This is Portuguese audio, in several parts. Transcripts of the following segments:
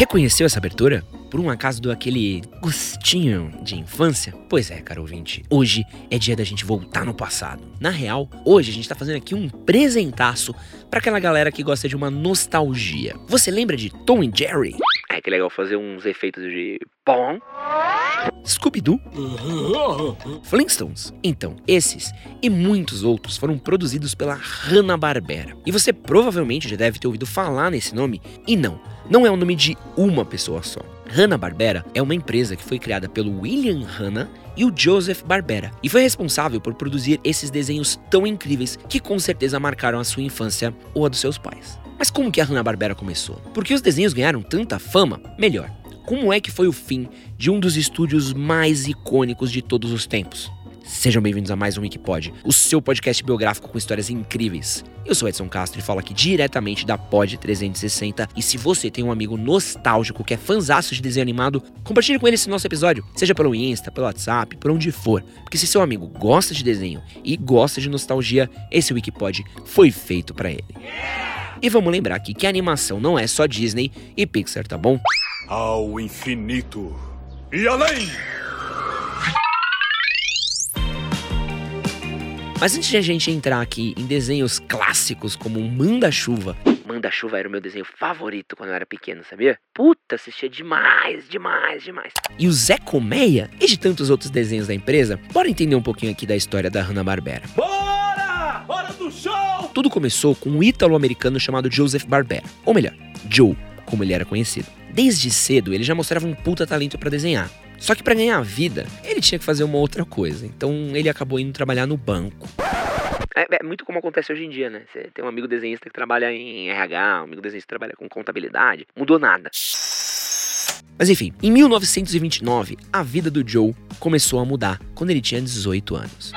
Reconheceu essa abertura? Por um acaso deu aquele gostinho de infância? Pois é, caro ouvinte, hoje é dia da gente voltar no passado. Na real, hoje a gente tá fazendo aqui um presentaço para aquela galera que gosta de uma nostalgia. Você lembra de Tom e Jerry? É que legal fazer uns efeitos de pom. Scooby-Doo? Flintstones? Então, esses e muitos outros foram produzidos pela Hanna-Barbera. E você provavelmente já deve ter ouvido falar nesse nome, e não, não é o nome de uma pessoa só. Hanna-Barbera é uma empresa que foi criada pelo William Hanna e o Joseph Barbera e foi responsável por produzir esses desenhos tão incríveis que com certeza marcaram a sua infância ou a dos seus pais. Mas como que a Hanna-Barbera começou? Porque os desenhos ganharam tanta fama? Melhor, como é que foi o fim de um dos estúdios mais icônicos de todos os tempos? Sejam bem-vindos a mais um Wikipod, o seu podcast biográfico com histórias incríveis. Eu sou Edson Castro e falo aqui diretamente da Pod 360. E se você tem um amigo nostálgico que é fanzaço de desenho animado, compartilhe com ele esse nosso episódio, seja pelo Insta, pelo WhatsApp, por onde for. Porque se seu amigo gosta de desenho e gosta de nostalgia, esse Wikipod foi feito para ele. E vamos lembrar aqui que a animação não é só Disney e Pixar, tá bom? Ao infinito e além! Mas antes de a gente entrar aqui em desenhos clássicos como Manda-Chuva, Manda-Chuva era o meu desenho favorito quando eu era pequeno, sabia? Puta, assistia demais, demais, demais. E o Zé Colmeia e de tantos outros desenhos da empresa, bora entender um pouquinho aqui da história da Hanna-Barbera. Tudo começou com um ítalo-americano chamado Joseph Barbera, ou melhor, Joe, como ele era conhecido. Desde cedo, ele já mostrava um puta talento para desenhar. Só que para ganhar a vida, ele tinha que fazer uma outra coisa. Então ele acabou indo trabalhar no banco. É, é, muito como acontece hoje em dia, né? Você tem um amigo desenhista que trabalha em RH, um amigo desenhista que trabalha com contabilidade. Mudou nada. Mas enfim, em 1929, a vida do Joe começou a mudar quando ele tinha 18 anos.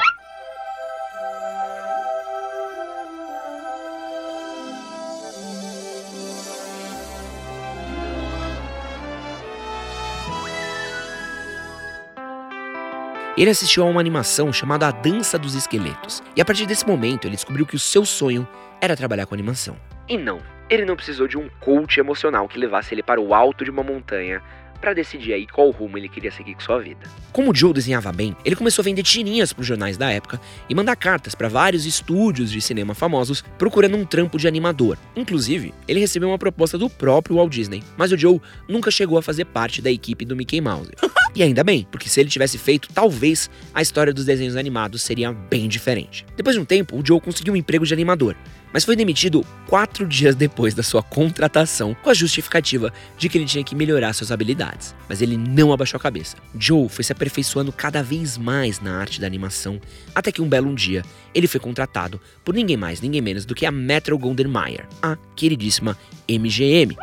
Ele assistiu a uma animação chamada A Dança dos Esqueletos, e a partir desse momento ele descobriu que o seu sonho era trabalhar com animação. E não, ele não precisou de um coach emocional que levasse ele para o alto de uma montanha para decidir aí qual rumo ele queria seguir com sua vida. Como o Joe desenhava bem, ele começou a vender tirinhas para os jornais da época e mandar cartas para vários estúdios de cinema famosos procurando um trampo de animador. Inclusive, ele recebeu uma proposta do próprio Walt Disney, mas o Joe nunca chegou a fazer parte da equipe do Mickey Mouse. E ainda bem, porque se ele tivesse feito, talvez a história dos desenhos animados seria bem diferente. Depois de um tempo, o Joe conseguiu um emprego de animador, mas foi demitido quatro dias depois da sua contratação, com a justificativa de que ele tinha que melhorar suas habilidades. Mas ele não abaixou a cabeça. Joe foi se aperfeiçoando cada vez mais na arte da animação, até que um belo dia ele foi contratado por ninguém mais, ninguém menos do que a Metro Goldwyn Mayer, a queridíssima MGM.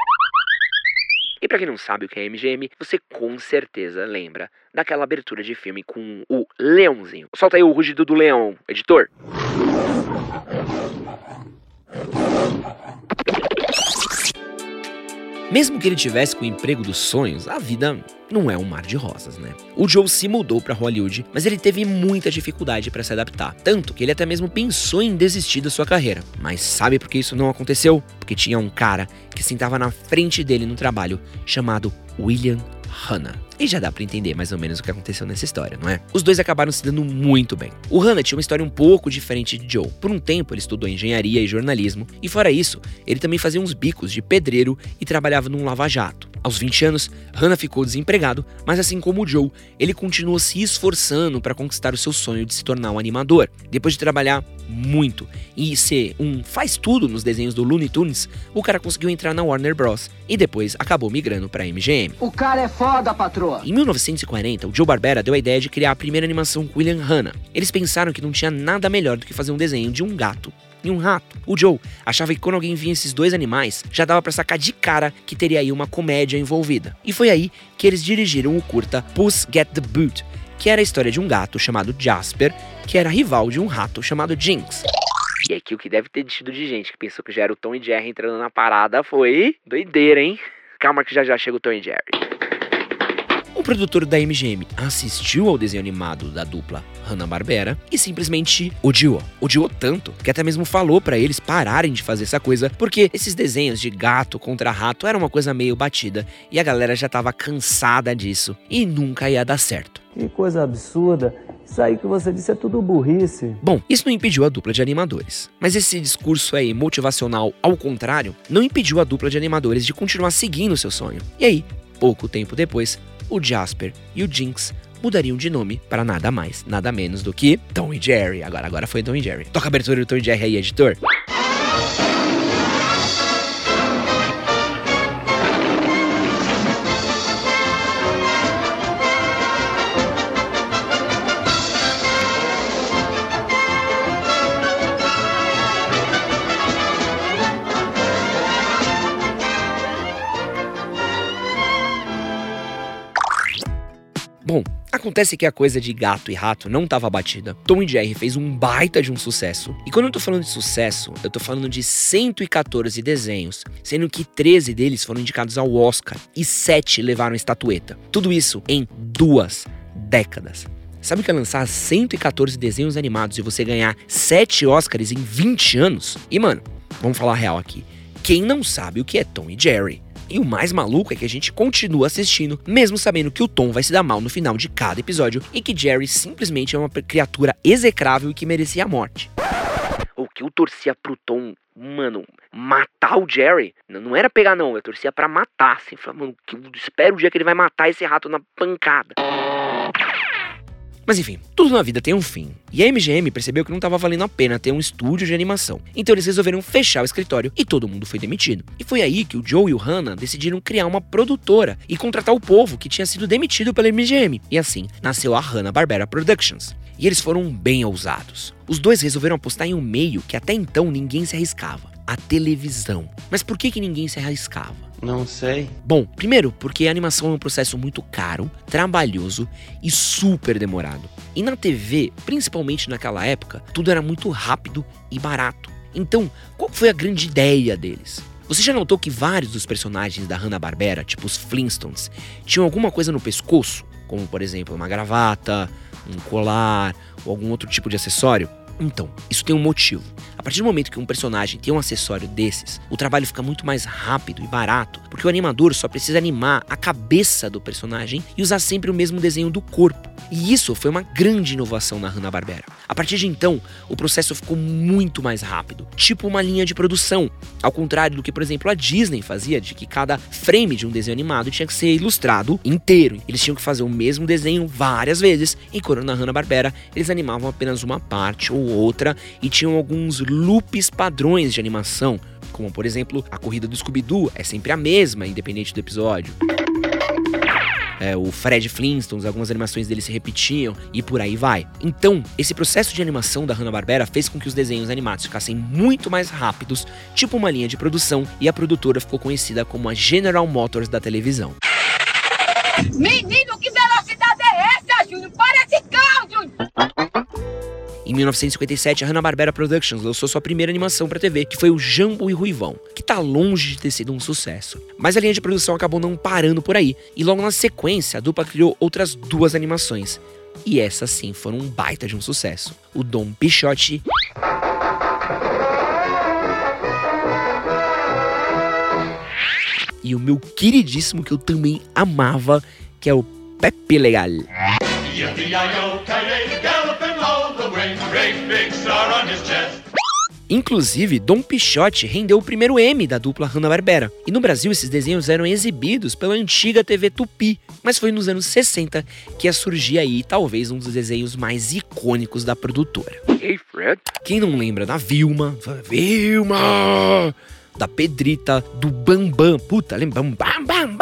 E para quem não sabe o que é MGM, você com certeza lembra daquela abertura de filme com o leãozinho. Solta aí o rugido do leão, editor. Mesmo que ele tivesse com o emprego dos sonhos, a vida não é um mar de rosas, né? O Joe se mudou para Hollywood, mas ele teve muita dificuldade para se adaptar, tanto que ele até mesmo pensou em desistir da sua carreira. Mas sabe por que isso não aconteceu? Porque tinha um cara que sentava na frente dele no trabalho chamado William Hanna. E já dá para entender mais ou menos o que aconteceu nessa história, não é? Os dois acabaram se dando muito bem. O Hanna tinha uma história um pouco diferente de Joe. Por um tempo ele estudou engenharia e jornalismo, e fora isso, ele também fazia uns bicos de pedreiro e trabalhava num lava-jato. Aos 20 anos, Hannah ficou desempregado, mas assim como Joe, ele continuou se esforçando para conquistar o seu sonho de se tornar um animador. Depois de trabalhar muito e ser um faz tudo nos desenhos do Looney Tunes, o cara conseguiu entrar na Warner Bros. e depois acabou migrando para a MGM. O cara é foda, patroa! Em 1940, o Joe Barbera deu a ideia de criar a primeira animação com William Hanna. Eles pensaram que não tinha nada melhor do que fazer um desenho de um gato e um rato. O Joe achava que quando alguém via esses dois animais, já dava para sacar de cara que teria aí uma comédia envolvida. E foi aí que eles dirigiram o curta Puss Get the Boot, que era a história de um gato chamado Jasper, que era rival de um rato chamado Jinx. E aqui o que deve ter tido de gente que pensou que já era o Tom e Jerry entrando na parada foi doideira, hein? Calma que já já chega o Tom e Jerry. O produtor da MGM assistiu ao desenho animado da dupla Hanna-Barbera e simplesmente odiou. Odiou tanto que até mesmo falou para eles pararem de fazer essa coisa, porque esses desenhos de gato contra rato era uma coisa meio batida e a galera já tava cansada disso e nunca ia dar certo. Que coisa absurda. Isso aí que você disse é tudo burrice. Bom, isso não impediu a dupla de animadores. Mas esse discurso aí motivacional, ao contrário, não impediu a dupla de animadores de continuar seguindo seu sonho. E aí, pouco tempo depois, o Jasper e o Jinx mudariam de nome para nada mais, nada menos do que Tom e Jerry. Agora, agora foi Tom e Jerry. Toca a abertura do Tom e Jerry aí, editor. Acontece que a coisa de gato e rato não estava batida. Tom e Jerry fez um baita de um sucesso. E quando eu tô falando de sucesso, eu tô falando de 114 desenhos, sendo que 13 deles foram indicados ao Oscar e 7 levaram estatueta. Tudo isso em duas décadas. Sabe o que é lançar 114 desenhos animados e você ganhar 7 Oscars em 20 anos? E mano, vamos falar real aqui. Quem não sabe o que é Tom e Jerry? E o mais maluco é que a gente continua assistindo, mesmo sabendo que o Tom vai se dar mal no final de cada episódio e que Jerry simplesmente é uma criatura execrável e que merecia a morte. O que eu torcia pro Tom, mano, matar o Jerry, não era pegar não, eu torcia para matar, assim, falava, mano, eu espero o dia que ele vai matar esse rato na pancada. Mas enfim, tudo na vida tem um fim. E a MGM percebeu que não estava valendo a pena ter um estúdio de animação. Então eles resolveram fechar o escritório e todo mundo foi demitido. E foi aí que o Joe e o Hannah decidiram criar uma produtora e contratar o povo que tinha sido demitido pela MGM. E assim nasceu a Hanna-Barbera Productions. E eles foram bem ousados. Os dois resolveram apostar em um meio que até então ninguém se arriscava: a televisão. Mas por que, que ninguém se arriscava? Não sei. Bom, primeiro, porque a animação é um processo muito caro, trabalhoso e super demorado. E na TV, principalmente naquela época, tudo era muito rápido e barato. Então, qual foi a grande ideia deles? Você já notou que vários dos personagens da Hanna-Barbera, tipo os Flintstones, tinham alguma coisa no pescoço? Como, por exemplo, uma gravata, um colar ou algum outro tipo de acessório? Então, isso tem um motivo. A partir do momento que um personagem tem um acessório desses, o trabalho fica muito mais rápido e barato, porque o animador só precisa animar a cabeça do personagem e usar sempre o mesmo desenho do corpo. E isso foi uma grande inovação na Hanna-Barbera. A partir de então, o processo ficou muito mais rápido, tipo uma linha de produção, ao contrário do que, por exemplo, a Disney fazia, de que cada frame de um desenho animado tinha que ser ilustrado inteiro. Eles tinham que fazer o mesmo desenho várias vezes, enquanto na Hanna-Barbera eles animavam apenas uma parte ou outra e tinham alguns loops padrões de animação, como por exemplo a corrida do Scooby-Doo é sempre a mesma, independente do episódio. É, o Fred Flintstones, algumas animações dele se repetiam e por aí vai. Então, esse processo de animação da Hanna-Barbera fez com que os desenhos animados ficassem muito mais rápidos, tipo uma linha de produção, e a produtora ficou conhecida como a General Motors da televisão. Menino, que Em 1957, a Hanna-Barbera Productions lançou sua primeira animação para TV, que foi o Jambo e Ruivão, que tá longe de ter sido um sucesso. Mas a linha de produção acabou não parando por aí, e logo na sequência a dupla criou outras duas animações. E essas sim foram um baita de um sucesso. O Dom Pichote e o meu queridíssimo que eu também amava, que é o Pepe Legal. Inclusive, Dom Pichote rendeu o primeiro M da dupla Hanna-Barbera. E no Brasil, esses desenhos eram exibidos pela antiga TV Tupi. Mas foi nos anos 60 que ia surgir aí talvez um dos desenhos mais icônicos da produtora. Hey, Fred. Quem não lembra da Vilma? Vilma! Da Pedrita, do Bambam, puta, lembra? Bam, bam,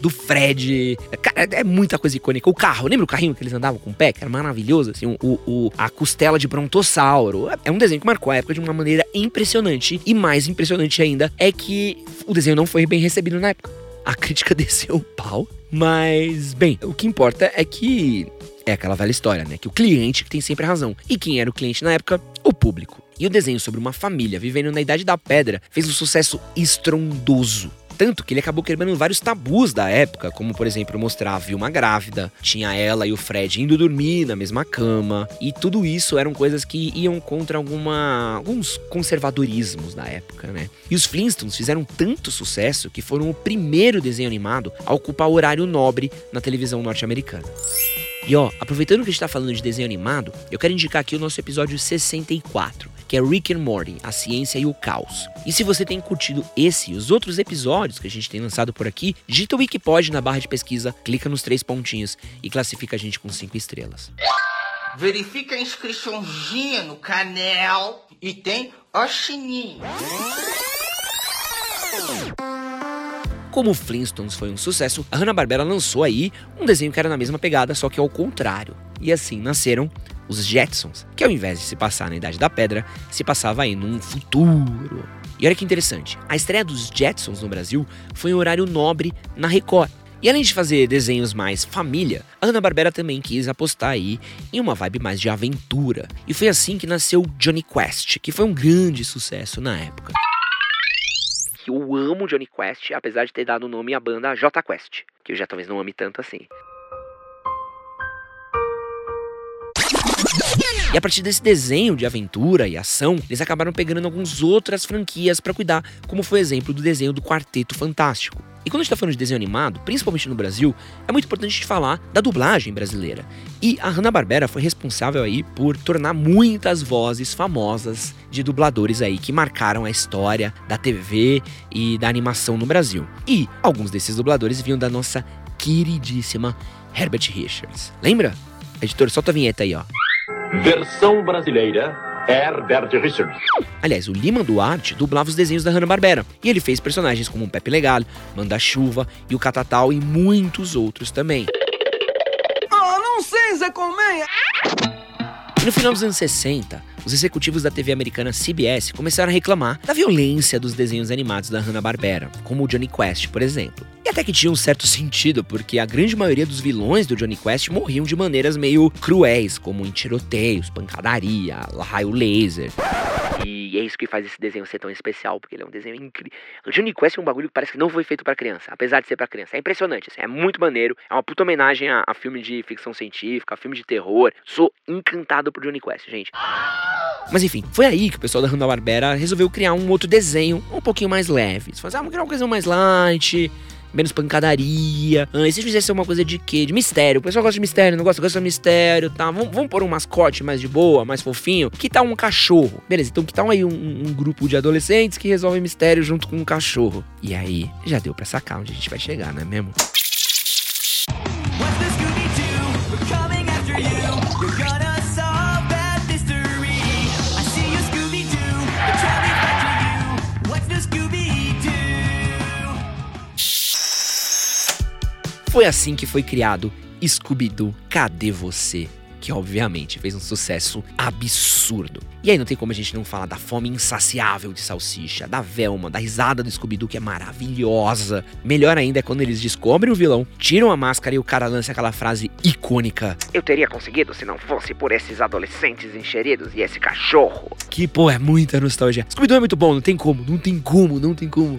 do Fred. Cara, é muita coisa icônica. O carro, lembra o carrinho que eles andavam com o pé? Que era maravilhoso, assim, o, o, a costela de brontossauro. É um desenho que marcou a época de uma maneira impressionante. E mais impressionante ainda é que o desenho não foi bem recebido na época. A crítica desceu o pau. Mas, bem, o que importa é que é aquela velha história, né? Que o cliente tem sempre a razão. E quem era o cliente na época? O público. E o desenho sobre uma família vivendo na Idade da Pedra fez um sucesso estrondoso. Tanto que ele acabou quebrando vários tabus da época, como por exemplo mostrar a Vilma grávida, tinha ela e o Fred indo dormir na mesma cama, e tudo isso eram coisas que iam contra alguma, alguns conservadorismos da época, né? E os Flintstones fizeram tanto sucesso que foram o primeiro desenho animado a ocupar horário nobre na televisão norte-americana. E ó, aproveitando que a gente tá falando de desenho animado, eu quero indicar aqui o nosso episódio 64, que é Rick and Morty, a ciência e o caos. E se você tem curtido esse e os outros episódios que a gente tem lançado por aqui, digita o Wikipod na barra de pesquisa, clica nos três pontinhos e classifica a gente com cinco estrelas. Verifica a inscriçãozinha no canal e tem o sininho. Como Flintstones foi um sucesso, a Hanna-Barbera lançou aí um desenho que era na mesma pegada, só que ao contrário. E assim nasceram os Jetsons, que ao invés de se passar na Idade da Pedra, se passava aí num futuro. E olha que interessante, a estreia dos Jetsons no Brasil foi em horário nobre na Record. E além de fazer desenhos mais família, a Hanna-Barbera também quis apostar aí em uma vibe mais de aventura. E foi assim que nasceu Johnny Quest, que foi um grande sucesso na época que eu amo Johnny Quest, apesar de ter dado o nome à banda J Quest, que eu já talvez não ame tanto assim. E a partir desse desenho de aventura e ação, eles acabaram pegando algumas outras franquias para cuidar, como foi o exemplo do desenho do Quarteto Fantástico. E quando a gente tá falando de desenho animado, principalmente no Brasil, é muito importante a gente falar da dublagem brasileira. E a Hanna-Barbera foi responsável aí por tornar muitas vozes famosas de dubladores aí que marcaram a história da TV e da animação no Brasil. E alguns desses dubladores vinham da nossa queridíssima Herbert Richards. Lembra? Editor, solta a vinheta aí, ó. Versão brasileira, Herbert Richards. Aliás, o Lima Duarte dublava os desenhos da Hanna-Barbera, e ele fez personagens como o Pepe Legal, Manda-Chuva e o Catatal e muitos outros também. Ah, não sei, Zé Colmeia! E no final dos anos 60, os executivos da TV americana CBS começaram a reclamar da violência dos desenhos animados da Hanna-Barbera, como o Johnny Quest, por exemplo. E até que tinha um certo sentido, porque a grande maioria dos vilões do Johnny Quest morriam de maneiras meio cruéis, como em tiroteios, pancadaria, raio laser. E é isso que faz esse desenho ser tão especial, porque ele é um desenho incrível. Johnny Quest é um bagulho que parece que não foi feito para criança, apesar de ser para criança. É impressionante, assim, é muito maneiro. É uma puta homenagem a, a filme de ficção científica, a filme de terror. Sou encantado por Johnny Quest, gente. Mas enfim, foi aí que o pessoal da Hanna-Barbera resolveu criar um outro desenho um pouquinho mais leve. Eles falaram, ah, vamos criar uma coisa mais light, menos pancadaria. Ah, e se fizesse uma coisa de quê? De mistério. O pessoal gosta de mistério, não gosta, gosta de mistério, tá? Vamos, vamos pôr um mascote mais de boa, mais fofinho. Que tal um cachorro? Beleza, então que tal aí um, um grupo de adolescentes que resolvem mistério junto com um cachorro? E aí, já deu pra sacar onde a gente vai chegar, não é mesmo? Foi assim que foi criado Scooby-Doo, Cadê Você? Que obviamente fez um sucesso absurdo. E aí não tem como a gente não falar da fome insaciável de salsicha, da Velma, da risada do Scooby-Doo que é maravilhosa. Melhor ainda é quando eles descobrem o vilão, tiram a máscara e o cara lança aquela frase icônica: Eu teria conseguido se não fosse por esses adolescentes encheridos e esse cachorro. Que, pô, é muita nostalgia. Scooby-Doo é muito bom, não tem como, não tem como, não tem como.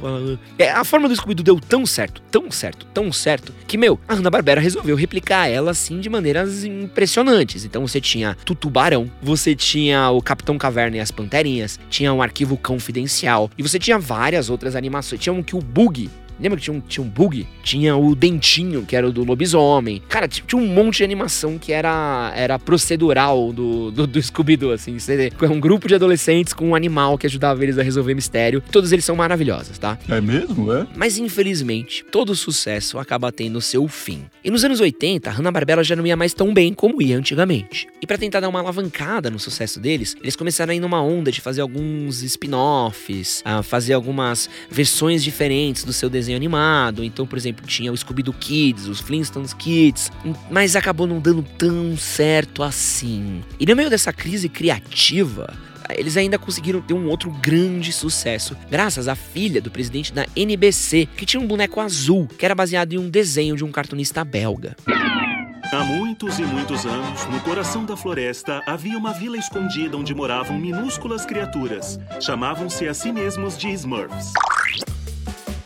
É, a forma do Scooby-Doo deu tão certo, tão certo, tão certo, que, meu, a Hanna-Barbera resolveu replicar ela assim de maneiras impressionantes. Então você tinha Tutubarão, você tinha o Capitão Caverna e as Panterinhas, tinha um arquivo confidencial, e você tinha várias outras animações. Tinha um que o Bug Lembra que tinha um, tinha um bug? Tinha o Dentinho, que era o do lobisomem. Cara, tinha um monte de animação que era, era procedural do, do, do Scooby-Doo, assim. É um grupo de adolescentes com um animal que ajudava eles a resolver mistério. Todos eles são maravilhosos, tá? É mesmo, é? Mas infelizmente, todo sucesso acaba tendo seu fim. E nos anos 80, a Hanna-Barbera já não ia mais tão bem como ia antigamente. E para tentar dar uma alavancada no sucesso deles, eles começaram a ir numa onda de fazer alguns spin-offs, a fazer algumas versões diferentes do seu desenho desenho animado. Então, por exemplo, tinha o Scooby-Doo Kids, os Flintstones Kids, mas acabou não dando tão certo assim. E no meio dessa crise criativa, eles ainda conseguiram ter um outro grande sucesso, graças à filha do presidente da NBC, que tinha um boneco azul, que era baseado em um desenho de um cartunista belga. Há muitos e muitos anos, no coração da floresta, havia uma vila escondida onde moravam minúsculas criaturas. Chamavam-se a si mesmos de Smurfs.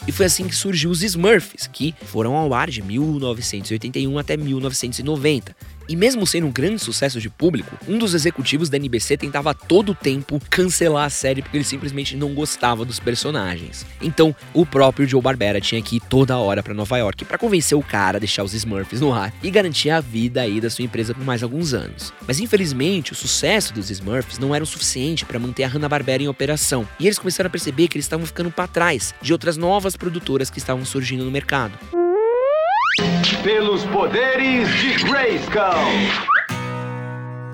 E foi assim que surgiu os Smurfs, que foram ao ar de 1981 até 1990. E mesmo sendo um grande sucesso de público, um dos executivos da NBC tentava a todo tempo cancelar a série porque ele simplesmente não gostava dos personagens. Então, o próprio Joe Barbera tinha que ir toda hora para Nova York para convencer o cara a deixar os Smurfs no ar e garantir a vida aí da sua empresa por mais alguns anos. Mas infelizmente, o sucesso dos Smurfs não era o suficiente para manter a Hanna-Barbera em operação, e eles começaram a perceber que eles estavam ficando para trás de outras novas produtoras que estavam surgindo no mercado. Pelos poderes de Grayskull.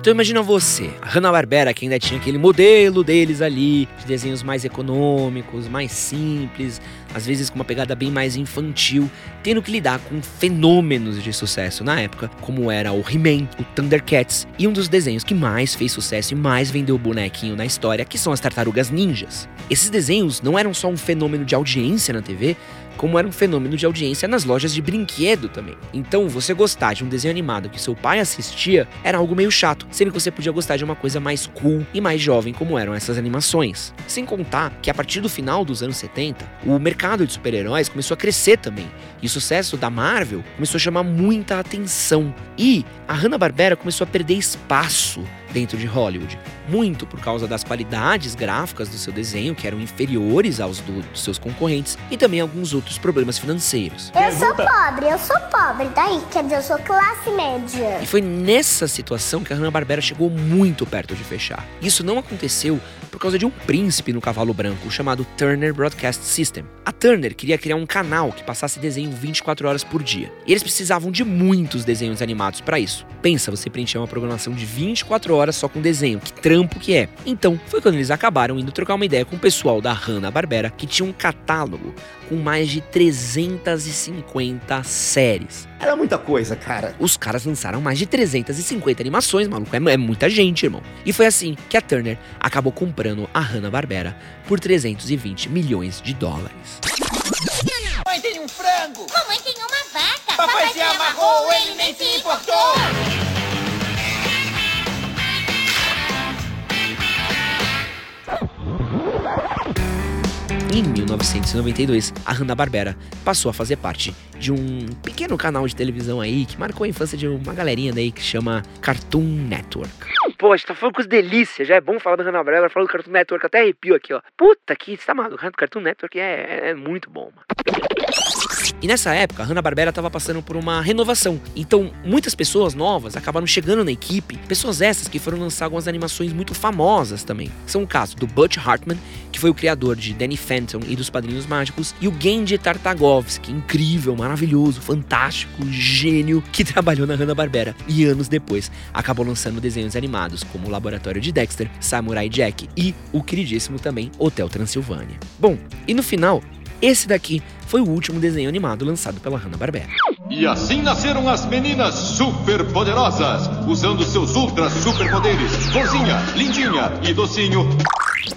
Então imagina você, a Hanna-Barbera que ainda tinha aquele modelo deles ali, de desenhos mais econômicos, mais simples, às vezes com uma pegada bem mais infantil, tendo que lidar com fenômenos de sucesso na época, como era o He-Man, o Thundercats e um dos desenhos que mais fez sucesso e mais vendeu bonequinho na história, que são as Tartarugas Ninjas. Esses desenhos não eram só um fenômeno de audiência na TV, como era um fenômeno de audiência nas lojas de brinquedo também. Então, você gostar de um desenho animado que seu pai assistia era algo meio chato, sendo que você podia gostar de uma coisa mais cool e mais jovem, como eram essas animações. Sem contar que a partir do final dos anos 70, o mercado de super-heróis começou a crescer também, e o sucesso da Marvel começou a chamar muita atenção. E a Hanna-Barbera começou a perder espaço dentro de Hollywood. Muito por causa das qualidades gráficas do seu desenho, que eram inferiores aos do, dos seus concorrentes, e também alguns outros problemas financeiros. Eu sou pobre, eu sou pobre, daí quer dizer, eu sou classe média. E foi nessa situação que a Hanna-Barbera chegou muito perto de fechar. Isso não aconteceu por causa de um príncipe no cavalo branco chamado Turner Broadcast System. Turner queria criar um canal que passasse desenho 24 horas por dia. E eles precisavam de muitos desenhos animados para isso. Pensa você preencher uma programação de 24 horas só com desenho, que trampo que é. Então, foi quando eles acabaram indo trocar uma ideia com o pessoal da Hanna-Barbera, que tinha um catálogo com mais de 350 séries. Era muita coisa, cara. Os caras lançaram mais de 350 animações, maluco. É, é muita gente, irmão. E foi assim que a Turner acabou comprando a Hanna-Barbera por 320 milhões de dólares. Mamãe tem um frango! Mamãe tem uma vaca! Papai se amarrou, ele nem se importou! Em 1992, a Hanna-Barbera passou a fazer parte de um pequeno canal de televisão aí que marcou a infância de uma galerinha daí que chama Cartoon Network. Pô, a gente tá falando com os delícias, já é bom falar da Hanna-Barbera, falando do Cartoon Network, até arrepio aqui, ó. Puta que, você tá maluco, Cartoon Network é, é muito bom, mano. E nessa época, a Hanna-Barbera estava passando por uma renovação. Então, muitas pessoas novas acabaram chegando na equipe, pessoas essas que foram lançar algumas animações muito famosas também. São o caso do Butch Hartman, que foi o criador de Danny Phantom e dos Padrinhos Mágicos, e o Genji Tartakovsky, incrível, maravilhoso, fantástico, gênio, que trabalhou na Hanna-Barbera e anos depois acabou lançando desenhos animados como o Laboratório de Dexter, Samurai Jack e o queridíssimo também Hotel Transilvânia. Bom, e no final, esse daqui foi o último desenho animado lançado pela Hanna-Barbera. E assim nasceram as meninas superpoderosas, usando seus ultra superpoderes. Florzinha, lindinha e docinho.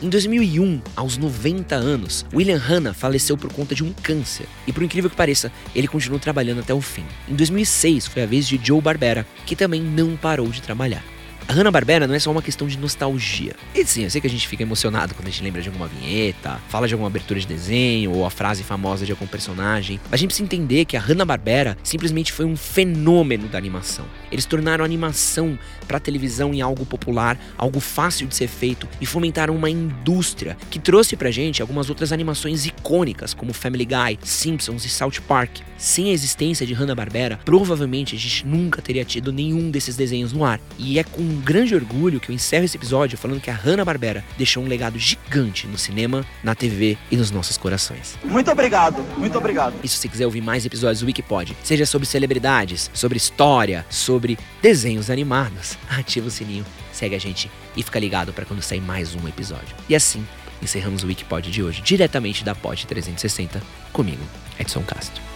Em 2001, aos 90 anos, William Hanna faleceu por conta de um câncer. E por incrível que pareça, ele continuou trabalhando até o fim. Em 2006 foi a vez de Joe Barbera, que também não parou de trabalhar. A Hanna-Barbera não é só uma questão de nostalgia. E sim, eu sei que a gente fica emocionado quando a gente lembra de alguma vinheta, fala de alguma abertura de desenho ou a frase famosa de algum personagem. Mas a gente precisa entender que a Hanna-Barbera simplesmente foi um fenômeno da animação. Eles tornaram a animação para televisão em algo popular, algo fácil de ser feito e fomentaram uma indústria que trouxe pra gente algumas outras animações icônicas como Family Guy, Simpsons e South Park. Sem a existência de Hanna-Barbera, provavelmente a gente nunca teria tido nenhum desses desenhos no ar. E é com grande orgulho que eu encerro esse episódio falando que a Hanna-Barbera deixou um legado gigante no cinema, na TV e nos nossos corações. Muito obrigado, muito obrigado. E se você quiser ouvir mais episódios do Wikipod, seja sobre celebridades, sobre história, sobre desenhos animados, ativa o sininho, segue a gente e fica ligado para quando sair mais um episódio. E assim, encerramos o Wikipod de hoje, diretamente da Pod 360, comigo, Edson Castro.